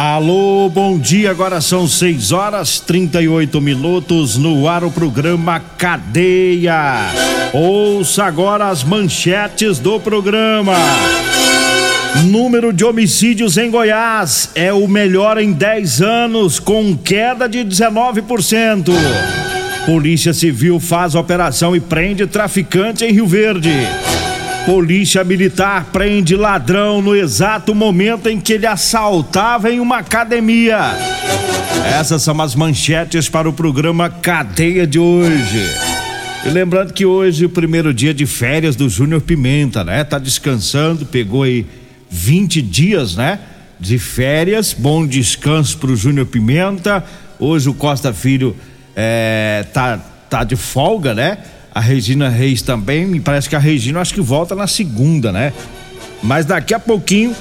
Alô, bom dia. Agora são 6 horas 38 minutos no ar o programa Cadeia. Ouça agora as manchetes do programa. Número de homicídios em Goiás é o melhor em 10 anos, com queda de 19%. Polícia Civil faz operação e prende traficante em Rio Verde. Polícia Militar prende ladrão no exato momento em que ele assaltava em uma academia. Essas são as manchetes para o programa Cadeia de hoje. E lembrando que hoje é o primeiro dia de férias do Júnior Pimenta, né? Tá descansando, pegou aí 20 dias, né? De férias, bom descanso pro Júnior Pimenta. Hoje o Costa Filho é, tá, tá de folga, né? A Regina Reis também, me parece que a Regina acho que volta na segunda, né? Mas daqui a pouquinho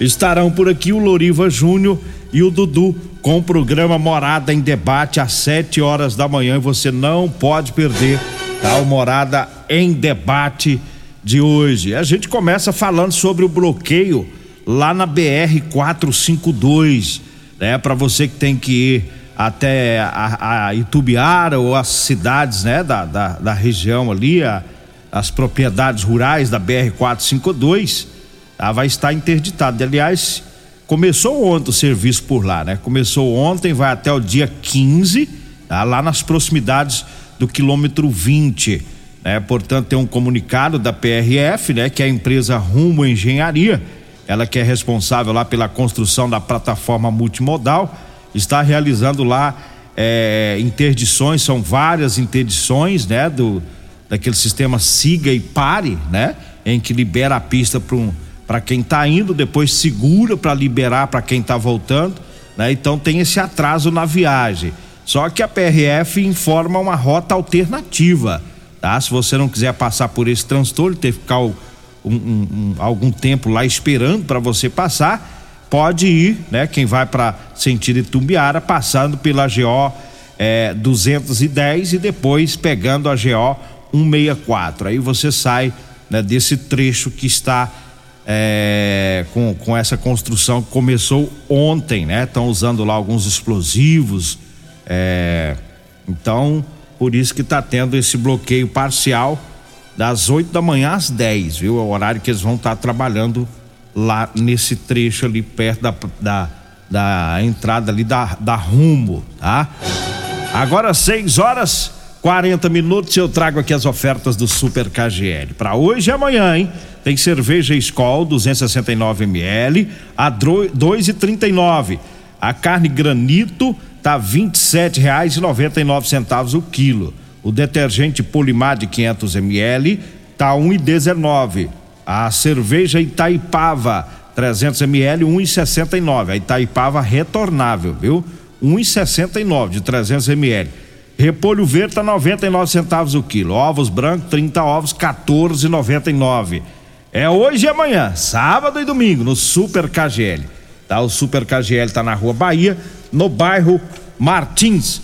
estarão por aqui o Loriva Júnior e o Dudu com o programa Morada em Debate às 7 horas da manhã. E você não pode perder, tá? O Morada em Debate de hoje. A gente começa falando sobre o bloqueio lá na BR 452, né? Para você que tem que ir até a, a Itubiara ou as cidades, né? Da, da, da região ali, a, as propriedades rurais da BR 452, tá? vai estar interditado. Aliás, começou ontem o serviço por lá, né? Começou ontem, vai até o dia 15, tá? lá nas proximidades do quilômetro 20. Né? Portanto, tem um comunicado da PRF, né? Que é a empresa Rumo Engenharia, ela que é responsável lá pela construção da plataforma multimodal, está realizando lá é, interdições, são várias interdições, né? Do, daquele sistema siga e pare, né? Em que libera a pista para um, para quem está indo, depois segura para liberar para quem está voltando, né? Então tem esse atraso na viagem. Só que a PRF informa uma rota alternativa, tá? Se você não quiser passar por esse transtorno, ter que ficar um, um, um, algum tempo lá esperando para você passar, pode ir, né? Quem vai para sentido Itumbiara, passando pela GO é, 210 e depois pegando a GO 164. Aí você sai né, desse trecho que está é, com, com essa construção que começou ontem, né? Estão usando lá alguns explosivos. É, então, por isso que está tendo esse bloqueio parcial das 8 da manhã às 10, viu? É o horário que eles vão estar tá trabalhando lá nesse trecho ali perto da, da, da entrada ali da, da rumo, tá? Agora 6 horas 40 minutos eu trago aqui as ofertas do Super KGL. Para hoje e amanhã, hein? Tem cerveja Skol 269 ml a 2,39. A carne granito tá R$ 27,99 o quilo. O detergente Polimar de 500 ml tá 1,19. A cerveja Itaipava 300 ml 1,69. A Itaipava retornável, viu? 1,69 de 300 ml. Repolho verde tá 99 centavos o quilo. Ovos brancos, 30 ovos, 14,99. É hoje e amanhã, sábado e domingo, no Super KGL. Tá? O Super KGL tá na Rua Bahia, no bairro Martins.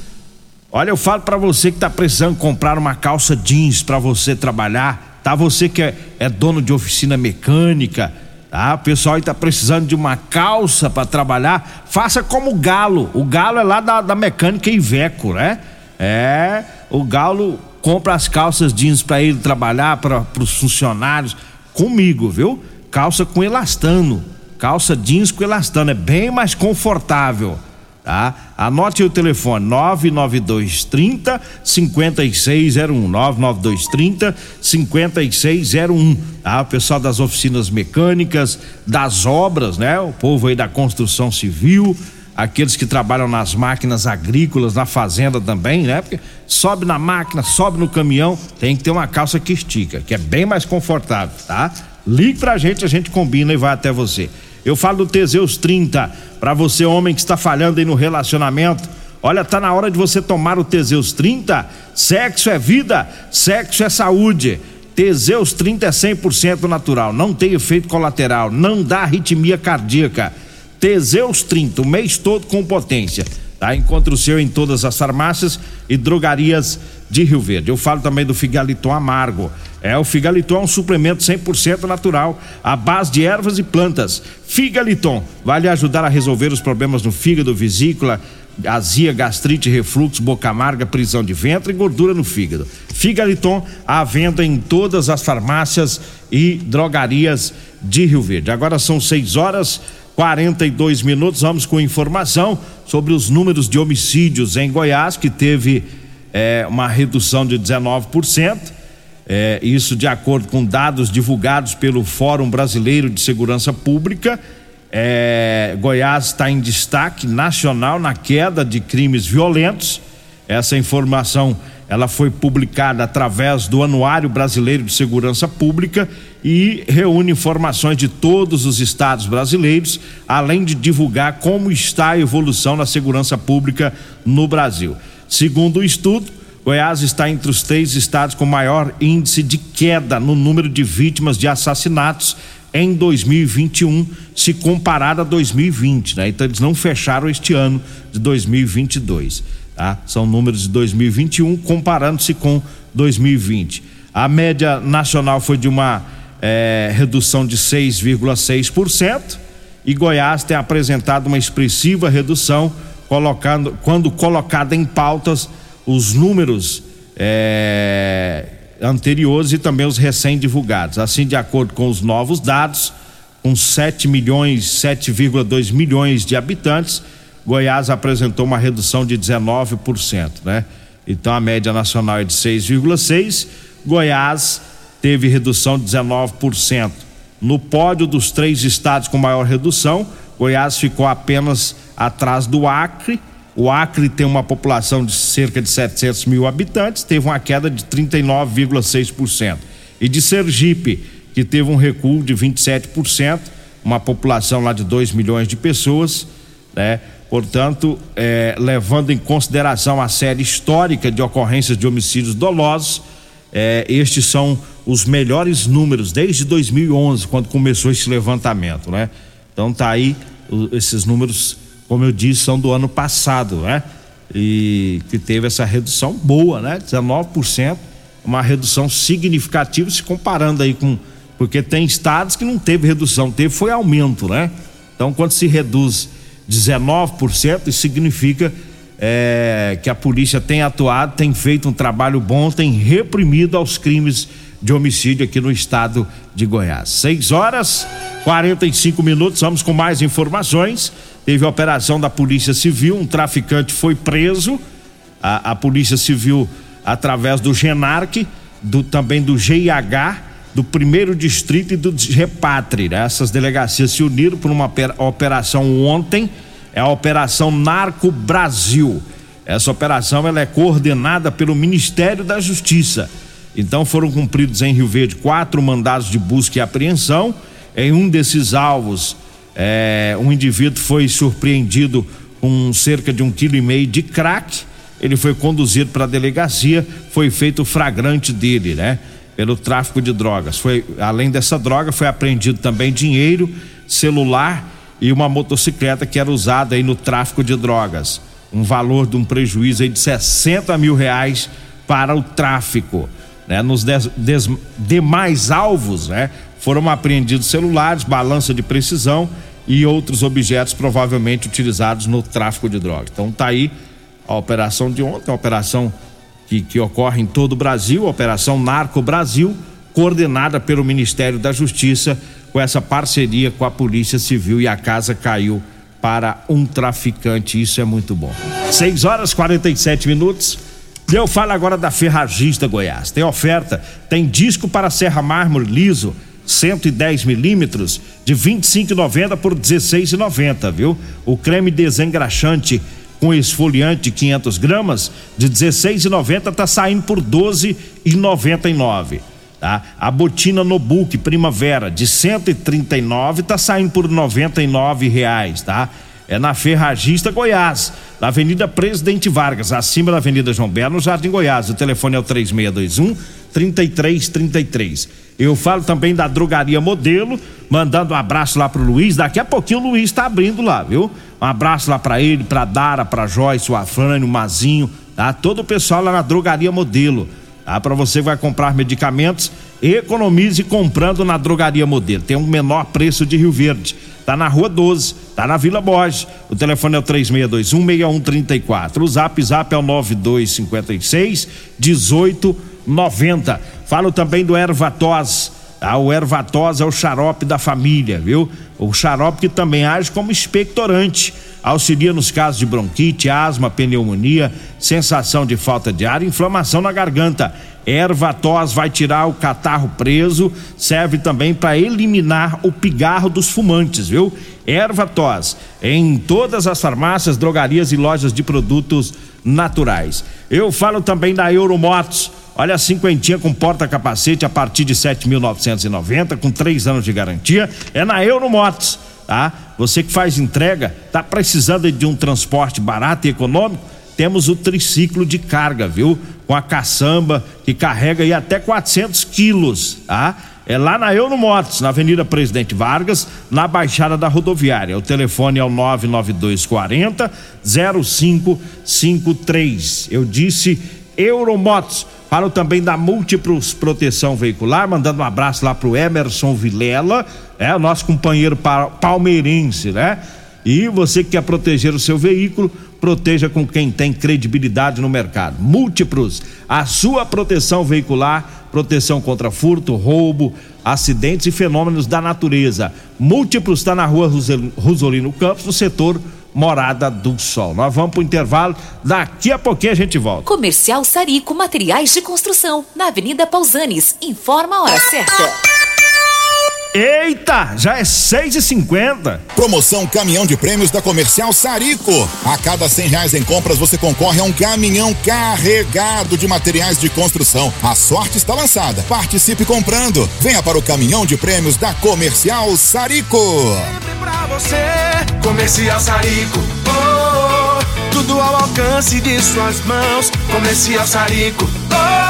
Olha, eu falo para você que tá precisando comprar uma calça jeans para você trabalhar, tá? Você que é, é, dono de oficina mecânica, tá? O pessoal aí tá precisando de uma calça para trabalhar, faça como o Galo. O Galo é lá da, da mecânica Iveco, né? É, o Galo compra as calças jeans para ele trabalhar, para os funcionários, comigo, viu? Calça com elastano, calça jeans com elastano, é bem mais confortável tá? Anote o telefone 99230 5601 99230 5601, tá? O pessoal das oficinas mecânicas, das obras, né? O povo aí da construção civil, aqueles que trabalham nas máquinas agrícolas, na fazenda também, né? Porque sobe na máquina, sobe no caminhão, tem que ter uma calça que estica, que é bem mais confortável, tá? Ligue pra gente, a gente combina e vai até você. Eu falo do Teseus 30, para você homem que está falhando aí no relacionamento. Olha, tá na hora de você tomar o Teseus 30. Sexo é vida, sexo é saúde. Teseus 30 é 100% natural, não tem efeito colateral, não dá arritmia cardíaca. Teseus 30, o mês todo com potência. Tá? Encontre o seu em todas as farmácias e drogarias de Rio Verde. Eu falo também do Figaliton Amargo. É, o Figaliton é um suplemento 100% natural, à base de ervas e plantas. Figaliton vai lhe ajudar a resolver os problemas no fígado, vesícula, azia, gastrite, refluxo, boca amarga, prisão de ventre e gordura no fígado. Figaliton à venda em todas as farmácias e drogarias de Rio Verde. Agora são 6 horas 42 minutos. Vamos com informação sobre os números de homicídios em Goiás, que teve é, uma redução de 19%. É, isso de acordo com dados divulgados pelo Fórum Brasileiro de Segurança Pública. É, Goiás está em destaque nacional na queda de crimes violentos. Essa informação ela foi publicada através do Anuário Brasileiro de Segurança Pública e reúne informações de todos os estados brasileiros, além de divulgar como está a evolução da segurança pública no Brasil. Segundo o estudo, Goiás está entre os três estados com maior índice de queda no número de vítimas de assassinatos em 2021, se comparado a 2020, né? Então eles não fecharam este ano de 2022, tá? São números de 2021 comparando-se com 2020. A média nacional foi de uma é, redução de 6,6% e Goiás tem apresentado uma expressiva redução colocando, quando colocada em pautas os números é, anteriores e também os recém-divulgados. Assim, de acordo com os novos dados, com 7 milhões, 7,2 milhões de habitantes, Goiás apresentou uma redução de 19%, né? Então a média nacional é de 6,6, Goiás teve redução de 19%. No pódio dos três estados com maior redução, Goiás ficou apenas atrás do Acre. O Acre tem uma população de cerca de 700 mil habitantes, teve uma queda de 39,6%. E de Sergipe, que teve um recuo de 27%, uma população lá de 2 milhões de pessoas, né? Portanto, é, levando em consideração a série histórica de ocorrências de homicídios dolosos, é, estes são os melhores números desde 2011, quando começou esse levantamento, né? Então tá aí esses números, como eu disse, são do ano passado, né? E que teve essa redução boa, né? 19%, uma redução significativa se comparando aí com porque tem estados que não teve redução, teve foi aumento, né? Então quando se reduz 19%, isso significa é, que a polícia tem atuado, tem feito um trabalho bom, tem reprimido aos crimes de homicídio aqui no estado de Goiás. 6 horas 45 minutos, vamos com mais informações. Teve operação da Polícia Civil, um traficante foi preso. A, a Polícia Civil, através do GENARC, do, também do GIH, do primeiro distrito e do Repatre. Né? Essas delegacias se uniram por uma operação ontem, é a Operação Narco Brasil. Essa operação ela é coordenada pelo Ministério da Justiça então foram cumpridos em Rio Verde quatro mandados de busca e apreensão. Em um desses alvos, é, um indivíduo foi surpreendido com cerca de um quilo e meio de crack. Ele foi conduzido para a delegacia, foi feito o flagrante dele, né? Pelo tráfico de drogas. Foi, além dessa droga, foi apreendido também dinheiro, celular e uma motocicleta que era usada aí no tráfico de drogas. Um valor de um prejuízo aí de 60 mil reais para o tráfico. Né? Nos des, des, demais alvos, né? Foram apreendidos celulares, balança de precisão e outros objetos provavelmente utilizados no tráfico de drogas. Então tá aí a operação de ontem, a operação que, que ocorre em todo o Brasil, a operação Narco Brasil, coordenada pelo Ministério da Justiça, com essa parceria com a Polícia Civil e a casa caiu para um traficante. Isso é muito bom. 6 horas 47 minutos. Eu falo agora da Ferragista Goiás. Tem oferta, tem disco para serra mármore liso 110 milímetros de 25,90 por 16,90, viu? O creme desengraxante com esfoliante de 500 gramas de 16,90 tá saindo por 12,99. Tá? A botina Nobuque Primavera de 139 tá saindo por 99 reais, tá? É na Ferragista Goiás, na Avenida Presidente Vargas, acima da Avenida João Belo, no Jardim Goiás. O telefone é o 3621 3333. Eu falo também da drogaria Modelo, mandando um abraço lá pro Luiz. Daqui a pouquinho o Luiz está abrindo lá, viu? Um abraço lá para ele, pra Dara, pra Joyce, o Afrânio, o Mazinho, tá? Todo o pessoal lá na drogaria Modelo. Tá? Para você que vai comprar medicamentos, economize comprando na drogaria Modelo. Tem um menor preço de Rio Verde. Tá na Rua 12, tá na Vila Borges. O telefone é o 36216134. O Zap Zap é o 9256 1890. Falo também do Ervatos. Ah, o Ervatos é o xarope da família, viu? O xarope que também age como expectorante auxilia nos casos de bronquite, asma, pneumonia, sensação de falta de ar, inflamação na garganta. Erva tos vai tirar o catarro preso, serve também para eliminar o pigarro dos fumantes, viu? Erva tos em todas as farmácias, drogarias e lojas de produtos naturais. Eu falo também da Euromotos. Olha a cinquentinha com porta-capacete a partir de 7.990, com três anos de garantia. É na Euromotos tá? Você que faz entrega, tá precisando de um transporte barato e econômico? Temos o triciclo de carga, viu? Com a caçamba que carrega aí até 400 quilos, tá? É lá na Euromotos, na Avenida Presidente Vargas, na Baixada da Rodoviária. O telefone é o 99240 0553. Eu disse Euromotos Falo também da Múltiplos Proteção Veicular, mandando um abraço lá pro Emerson Vilela, é o nosso companheiro palmeirense, né? E você que quer proteger o seu veículo, proteja com quem tem credibilidade no mercado. Múltiplos, a sua proteção veicular, proteção contra furto, roubo, acidentes e fenômenos da natureza. Múltiplos está na rua Rosolino Campos, no setor Morada do Sol. Nós vamos para o intervalo, daqui a pouquinho a gente volta. Comercial Sarico Materiais de Construção, na Avenida Pausanes. Informa a hora certa. Eita, já é seis e cinquenta. Promoção Caminhão de Prêmios da Comercial Sarico. A cada cem reais em compras você concorre a um caminhão carregado de materiais de construção. A sorte está lançada. Participe comprando. Venha para o Caminhão de Prêmios da Comercial Sarico. Sempre pra você, Comercial Sarico. Oh, oh, tudo ao alcance de suas mãos. Comercial Sarico. Oh,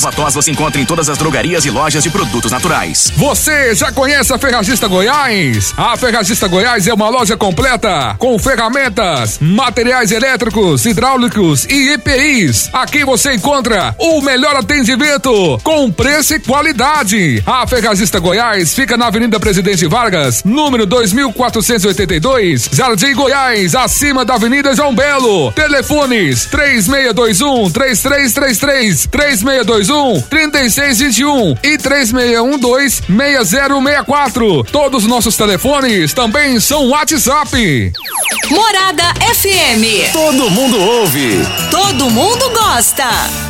Erva tos você encontra em todas as drogarias e lojas de produtos naturais. Você já conhece a Ferragista Goiás? A Ferragista Goiás é uma loja completa com ferramentas, materiais elétricos, hidráulicos e EPIs. Aqui você encontra o melhor atendimento com preço e qualidade. A Ferragista Goiás fica na Avenida Presidente Vargas, número 2482, Jardim Goiás, acima da Avenida João Belo. Telefones 3621 3333, 3621 3621 e 3612 6064. Todos os nossos telefones também são WhatsApp. Morada FM. Todo mundo ouve. Todo mundo gosta.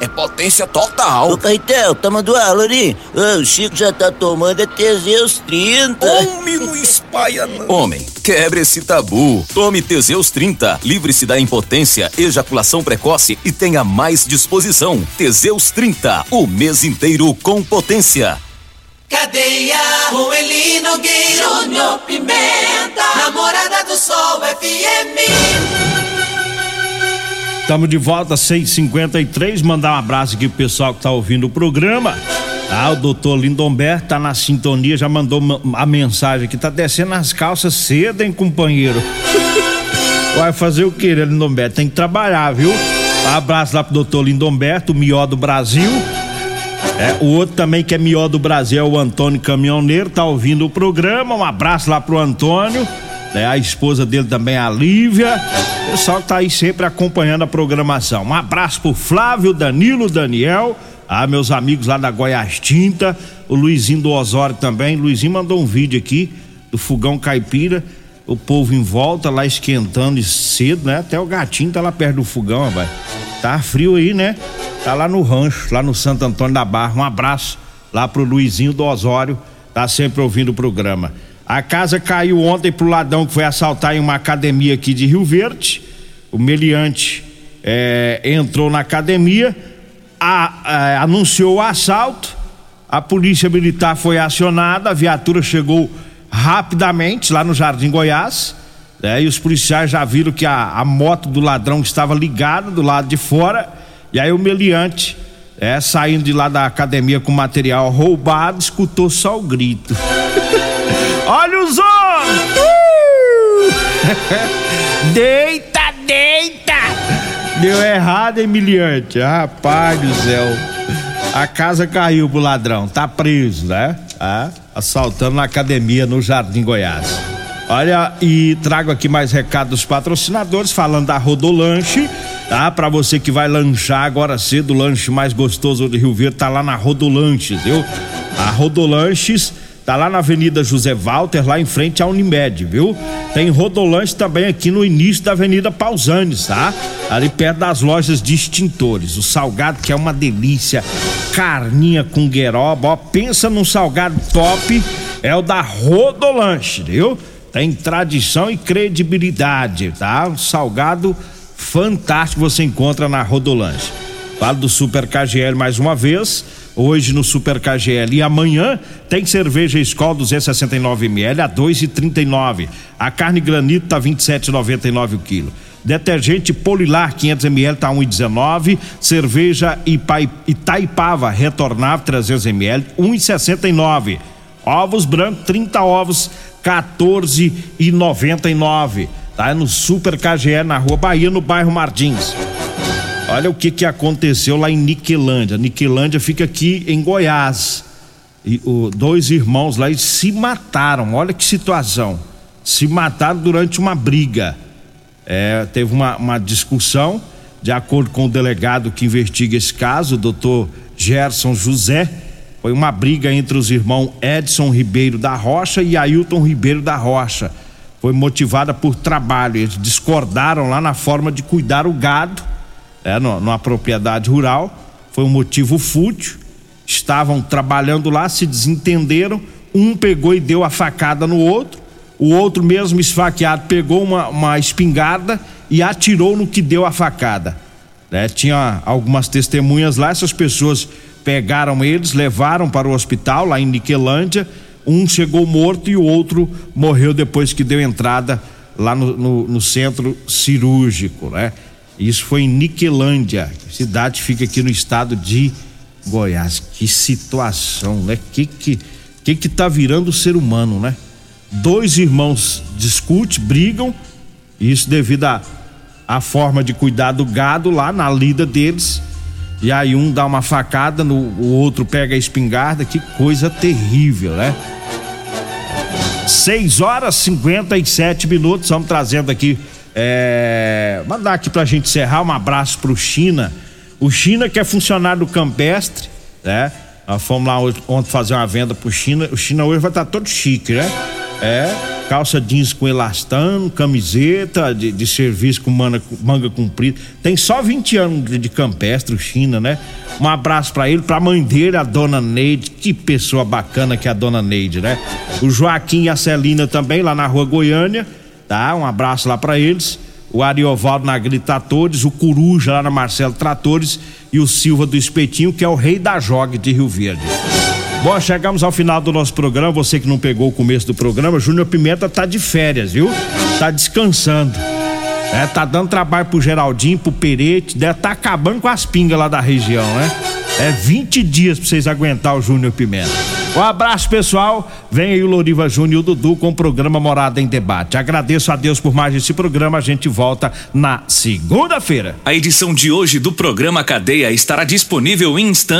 é potência total. Ô, Caetel, tá mandando? Ô, o Chico já tá tomando é Teseus 30. Homem, não espalha não. Homem, quebre esse tabu. Tome Teseus 30. Livre-se da impotência, ejaculação precoce e tenha mais disposição. Teseus 30. O mês inteiro com potência. Cadeia, com Eli Nogueira, Júnior Pimenta, Namorada do Sol FM. Estamos de volta, 653. Mandar um abraço aqui pro pessoal que tá ouvindo o programa. Ah, o doutor Lindomberto tá na sintonia, já mandou a mensagem aqui. Tá descendo as calças cedo, hein, companheiro? Vai fazer o que, né, Lindomberto? Tem que trabalhar, viu? Abraço lá pro doutor Lindomberto, o melhor do Brasil. É, o outro também que é melhor do Brasil é o Antônio Caminhoneiro, tá ouvindo o programa. Um abraço lá pro Antônio. Né? A esposa dele também, a Lívia. O pessoal tá aí sempre acompanhando a programação. Um abraço pro Flávio, Danilo, Daniel. Ah, meus amigos lá da Goiás Tinta, o Luizinho do Osório também. Luizinho mandou um vídeo aqui do fogão caipira, o povo em volta lá esquentando cedo, né? Até o gatinho tá lá perto do fogão, rapaz. Tá frio aí, né? Tá lá no rancho, lá no Santo Antônio da Barra. Um abraço lá pro Luizinho do Osório, tá sempre ouvindo o programa. A casa caiu ontem pro ladrão que foi assaltar em uma academia aqui de Rio Verde. O meliante é, entrou na academia, a, a, anunciou o assalto. A polícia militar foi acionada, a viatura chegou rapidamente lá no Jardim Goiás. Né, e os policiais já viram que a, a moto do ladrão estava ligada do lado de fora. E aí o meliante, é, saindo de lá da academia com material roubado, escutou só o grito. Olha os homens! Uh! deita, deita! Deu errado, Emiliante. Rapaz do céu. A casa caiu pro ladrão. Tá preso, né? Ah, assaltando na academia no Jardim Goiás. Olha, e trago aqui mais recado dos patrocinadores, falando da Rodolanche, tá? Pra você que vai lanchar agora cedo, o lanche mais gostoso do Rio Verde tá lá na Rodolanches, viu? A Rodolanches Tá lá na Avenida José Walter, lá em frente à Unimed, viu? Tem Rodolanche também aqui no início da Avenida Pausanes, tá? Ali perto das lojas de extintores. O salgado que é uma delícia, carninha com gueroba, ó, pensa num salgado top, é o da Rodolanche, viu? Tem tradição e credibilidade, tá? Salgado fantástico você encontra na Rodolanche. Falo do Super KGL mais uma vez hoje no Super KGL. E amanhã tem cerveja Skol 269 ml a 2,39. A carne granito tá 27,99 o quilo. Detergente Polilar 500 ml tá 1,19. Cerveja Itaipava retornável 300 ml 1,69. Ovos brancos 30 ovos 14,99. Tá no Super KGL na Rua Bahia no bairro Martins. Olha o que, que aconteceu lá em Niquelândia. Niquelândia fica aqui em Goiás. E o, dois irmãos lá se mataram. Olha que situação. se mataram durante uma briga. É, teve uma, uma discussão, de acordo com o delegado que investiga esse caso, o doutor Gerson José, foi uma briga entre os irmãos Edson Ribeiro da Rocha e Ailton Ribeiro da Rocha. Foi motivada por trabalho. Eles discordaram lá na forma de cuidar o gado, é, numa propriedade rural. Foi um motivo fútil. Estavam trabalhando lá, se desentenderam. Um pegou e deu a facada no outro. O outro, mesmo esfaqueado, pegou uma, uma espingarda e atirou no que deu a facada. Né? Tinha algumas testemunhas lá, essas pessoas pegaram eles, levaram para o hospital lá em Niquelândia. Um chegou morto e o outro morreu depois que deu entrada lá no, no, no centro cirúrgico, né? Isso foi em Niquelândia, cidade fica aqui no estado de Goiás. Que situação, né? Que que que que tá virando o ser humano, né? Dois irmãos discutem, brigam, isso devido a forma de cuidar do gado lá na lida deles. E aí um dá uma facada, no, o outro pega a espingarda, que coisa terrível, né? 6 horas 57 minutos, vamos trazendo aqui. É, mandar aqui pra gente encerrar um abraço pro China. O China que é funcionário do Campestre, né? Nós fomos lá ontem fazer uma venda pro China. O China hoje vai estar tá todo chique, né? É calça jeans com elastano, camiseta de, de serviço com manga, manga comprida. Tem só 20 anos de, de campestre, China, né? Um abraço para ele, pra mãe dele, a dona Neide. Que pessoa bacana que é a dona Neide, né? O Joaquim e a Celina também, lá na rua Goiânia, tá? Um abraço lá para eles. O Ariovaldo na Grita Tratores, o Coruja lá na Marcelo Tratores e o Silva do Espetinho, que é o rei da jogue de Rio Verde. Bom, chegamos ao final do nosso programa. Você que não pegou o começo do programa, Júnior Pimenta tá de férias, viu? Tá descansando. É, tá dando trabalho pro Geraldinho, pro Perete, deve tá acabando com as pingas lá da região, né? É 20 dias pra vocês aguentar o Júnior Pimenta. Um abraço, pessoal. Vem aí o Loriva Júnior e o Dudu com o programa Morada em Debate. Agradeço a Deus por mais esse programa. A gente volta na segunda-feira. A edição de hoje do programa Cadeia estará disponível em instantes